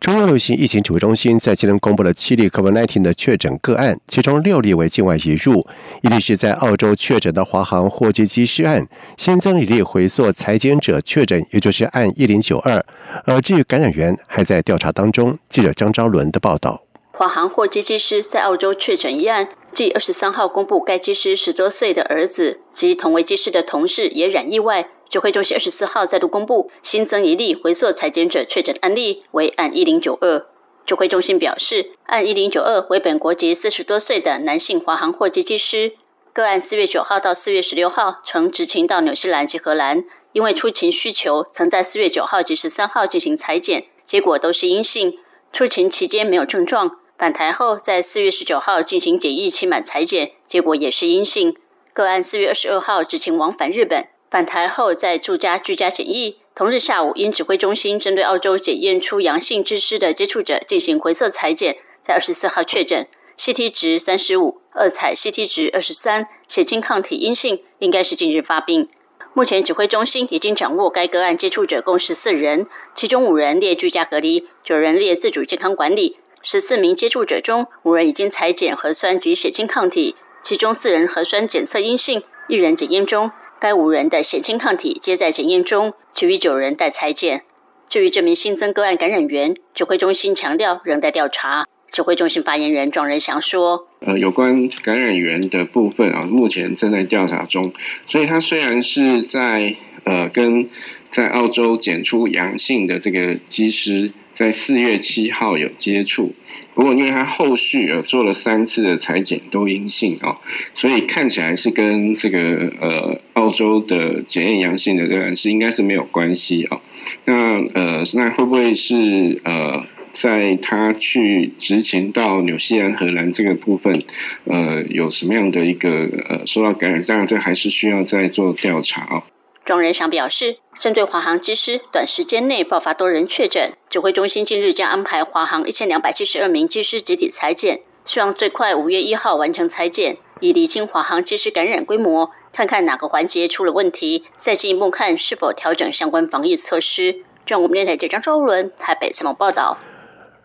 中央流行疫情指挥中心在今天公布了七例 COVID-19 的确诊个案，其中六例为境外移入，一例是在澳洲确诊的华航货机机师案，新增一例回溯裁剪者确诊，也就是案一零九二。而至于感染源，还在调查当中。记者张昭伦的报道。华航货机机师在澳洲确诊一案，继二十三号公布该机师十多岁的儿子及同为机师的同事也染意外。指挥中心二十四号再度公布新增一例回溯裁剪者确诊案例，为案一零九二。指挥中心表示，案一零九二为本国籍四十多岁的男性华航货机机师，个案四月九号到四月十六号曾执勤到纽西兰及荷兰，因为出勤需求，曾在四月九号及十三号进行裁剪，结果都是阴性。出勤期间没有症状，返台后在四月十九号进行检疫期满裁剪，结果也是阴性。个案四月二十二号执勤往返日本。返台后，在住家居家检疫。同日下午，因指挥中心针对澳洲检验出阳性之师的接触者进行回测裁剪，在二十四号确诊，CT 值三十五，二采 CT 值二十三，血清抗体阴性，应该是近日发病。目前指挥中心已经掌握该个案接触者共十四人，其中五人列居家隔离，九人列自主健康管理。十四名接触者中，五人已经裁剪核酸及血清抗体，其中四人核酸检测阴性，一人检验中。该五人的血清抗体皆在检验中，其余九人待裁剪。至于这名新增个案感染源，指挥中心强调仍在调查。指挥中心发言人庄仁祥说：“呃，有关感染源的部分啊，目前正在调查中。所以，他虽然是在呃跟在澳洲检出阳性的这个机师。”在四月七号有接触，不过因为他后续呃做了三次的裁剪都阴性哦，所以看起来是跟这个呃澳洲的检验阳性的这个是应该是没有关系哦。那呃那会不会是呃在他去执勤到纽西兰、荷兰这个部分呃有什么样的一个呃受到感染？当然这还是需要再做调查哦。庄仁祥表示，针对华航机师短时间内爆发多人确诊，指挥中心近日将安排华航一千两百七十二名机师集体裁剪，希望最快五月一号完成裁剪，以厘清华航机师感染规模，看看哪个环节出了问题，再进一步看是否调整相关防疫措施。中国电台记者张周伦台北采访报道。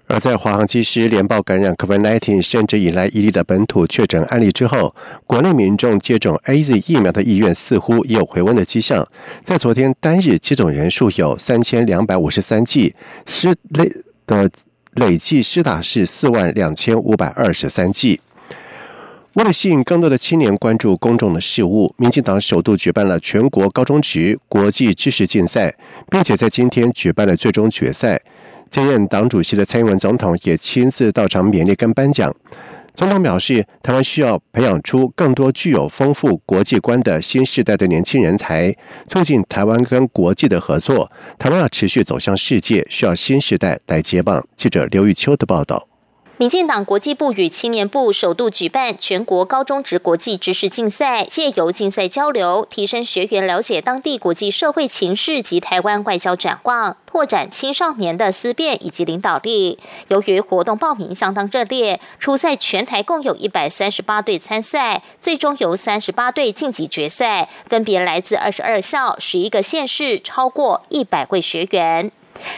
而在华航机师连报感染 COVID-19，甚至引来一例的本土确诊案例之后，国内民众接种 A Z 疫苗的意愿似乎也有回温的迹象。在昨天单日接种人数有三千两百五十三剂，施累的累计施打是四万两千五百二十三剂。为了吸引更多的青年关注公众的事务，民进党首度举办了全国高中职国际知识竞赛，并且在今天举办了最终决赛。现任党主席的蔡英文总统也亲自到场勉励跟颁奖。总统表示，台湾需要培养出更多具有丰富国际观的新时代的年轻人才，促进台湾跟国际的合作。台湾要持续走向世界，需要新时代来接棒。记者刘玉秋的报道。民进党国际部与青年部首度举办全国高中职国际知识竞赛，借由竞赛交流，提升学员了解当地国际社会情势及台湾外交展望，拓展青少年的思辨以及领导力。由于活动报名相当热烈，初赛全台共有一百三十八队参赛，最终由三十八队晋级决赛，分别来自二十二校、十一个县市，超过一百位学员。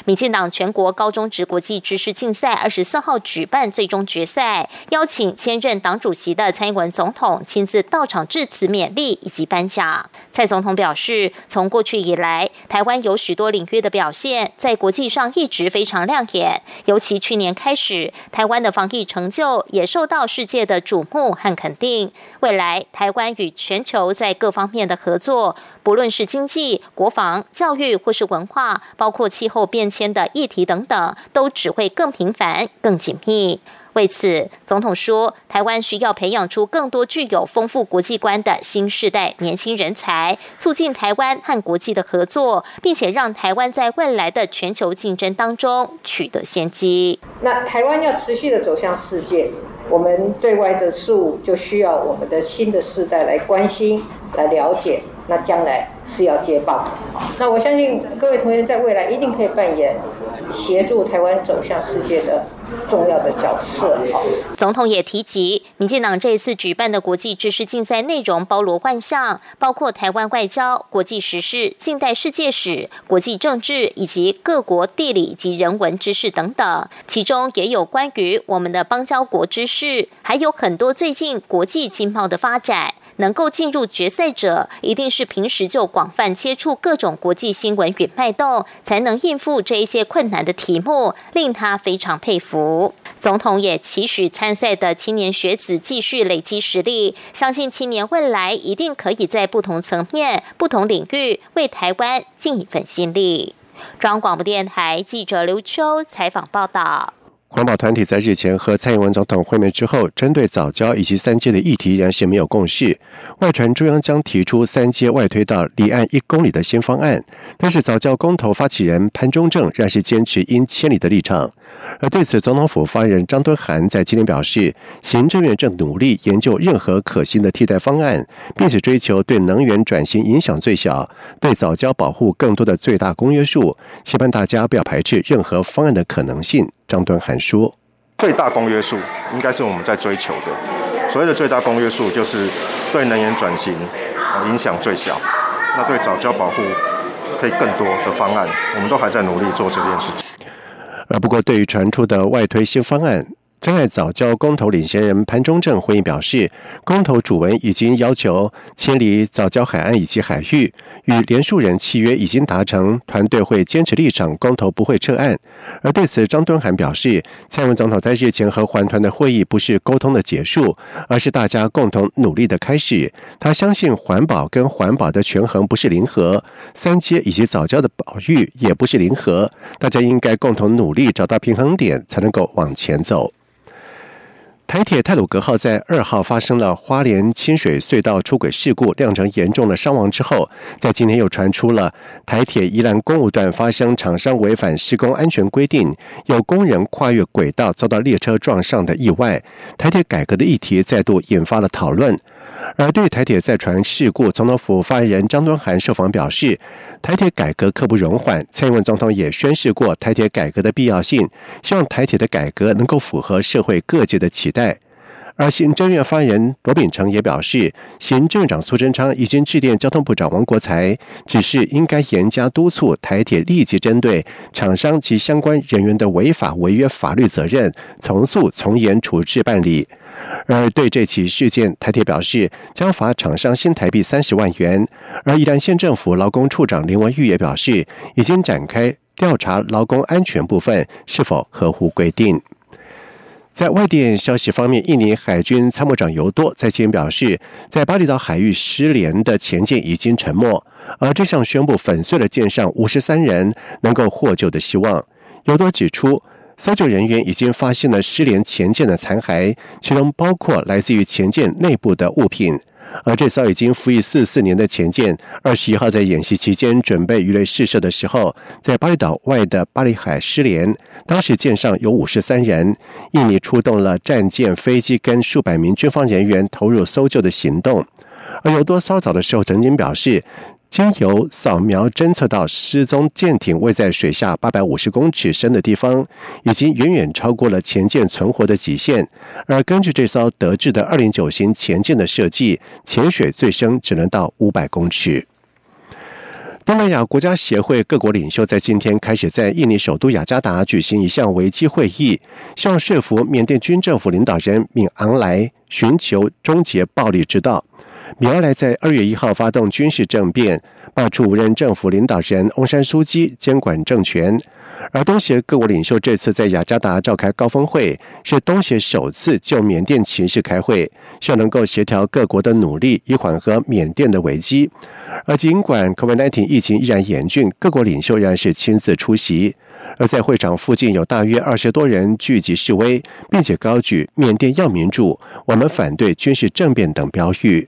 民进党全国高中职国际知识竞赛二十四号举办最终决赛，邀请兼任党主席的蔡英文总统亲自到场致辞勉励以及颁奖。蔡总统表示，从过去以来，台湾有许多领域的表现，在国际上一直非常亮眼。尤其去年开始，台湾的防疫成就也受到世界的瞩目和肯定。未来，台湾与全球在各方面的合作，不论是经济、国防、教育或是文化，包括气候变迁的议题等等，都只会更频繁、更紧密。为此，总统说，台湾需要培养出更多具有丰富国际观的新世代年轻人才，促进台湾和国际的合作，并且让台湾在未来的全球竞争当中取得先机。那台湾要持续的走向世界。我们对外的事物就需要我们的新的世代来关心、来了解，那将来是要接棒的。那我相信各位同学在未来一定可以扮演协助台湾走向世界的重要的角色。总统也提及，民进党这一次举办的国际知识竞赛内容包罗万象，包括台湾外交、国际时事、近代世界史、国际政治以及各国地理及人文知识等等，其中也有关于我们的邦交国知识，还有很多最近国际经贸的发展。能够进入决赛者，一定是平时就广泛接触各种国际新闻与脉动，才能应付这一些困难的题目，令他非常佩服。总统也期许参赛的青年学子继续累积实力，相信青年未来一定可以在不同层面、不同领域为台湾尽一份心力。中央广播电台记者刘秋采访报道。环保团体在日前和蔡英文总统会面之后，针对早教以及三阶的议题仍是没有共识。外传中央将提出三阶外推到离岸一公里的新方案，但是早教公投发起人潘中正仍是坚持因千里的立场。而对此，总统府发言人张敦涵在今天表示，行政院正努力研究任何可行的替代方案，并且追求对能源转型影响最小、对早教保护更多的最大公约数，期盼大家不要排斥任何方案的可能性。张敦涵说：“最大公约数应该是我们在追求的，所谓的最大公约数就是对能源转型影响最小，那对早教保护可以更多的方案，我们都还在努力做这件事情。”而不过，对于传出的外推新方案，真爱早教公投领衔人潘中正回应表示，公投主文已经要求迁离早教海岸以及海域，与连署人契约已经达成，团队会坚持立场，公投不会撤案。而对此，张敦涵表示，蔡文总统在日前和环团的会议不是沟通的结束，而是大家共同努力的开始。他相信环保跟环保的权衡不是零和，三阶以及早教的保育也不是零和，大家应该共同努力找到平衡点，才能够往前走。台铁泰鲁格号在二号发生了花莲清水隧道出轨事故，酿成严重的伤亡之后，在今天又传出了台铁宜兰公务段发生厂商违反施工安全规定，有工人跨越轨道遭到列车撞上的意外。台铁改革的议题再度引发了讨论。而对台铁再传事故，总统府发言人张敦涵受访表示，台铁改革刻不容缓。蔡英文总统也宣示过台铁改革的必要性，希望台铁的改革能够符合社会各界的期待。而行政院发言人罗秉成也表示，行政院长苏贞昌已经致电交通部长王国才，指示应该严加督促台铁立即针对厂商及相关人员的违法违约法律责任，从速从严处置办理。然而对这起事件，台铁表示将罚厂商新台币三十万元。而宜兰县政府劳工处长林文玉也表示，已经展开调查劳工安全部分是否合乎规定。在外电消息方面，印尼海军参谋长尤多在今表示，在巴厘岛海域失联的前舰已经沉没，而这项宣布粉碎了舰上五十三人能够获救的希望。尤多指出。搜救人员已经发现了失联前舰的残骸，其中包括来自于前舰内部的物品。而这艘已经服役四四年的前舰，二十一号在演习期间准备鱼雷试射的时候，在巴厘岛外的巴厘海失联。当时舰上有五十三人，印尼出动了战舰、飞机跟数百名军方人员投入搜救的行动。而有多稍早的时候曾经表示。经由扫描侦测到失踪舰艇位在水下八百五十公尺深的地方，已经远远超过了前舰存活的极限。而根据这艘德制的二零九型前舰的设计，潜水最深只能到五百公尺。东南亚国家协会各国领袖在今天开始在印尼首都雅加达举行一项危机会议，希望说服缅甸军政府领导人敏昂莱寻求终结暴力之道。米尔莱在二月一号发动军事政变，罢黜无任政府领导人翁山书记，监管政权。而东协各国领袖这次在雅加达召开高峰会，是东协首次就缅甸情势开会，希望能够协调各国的努力，以缓和缅甸的危机。而尽管 COVID-19 疫情依然严峻，各国领袖仍然是亲自出席。而在会场附近有大约二十多人聚集示威，并且高举“缅甸要民主，我们反对军事政变”等标语。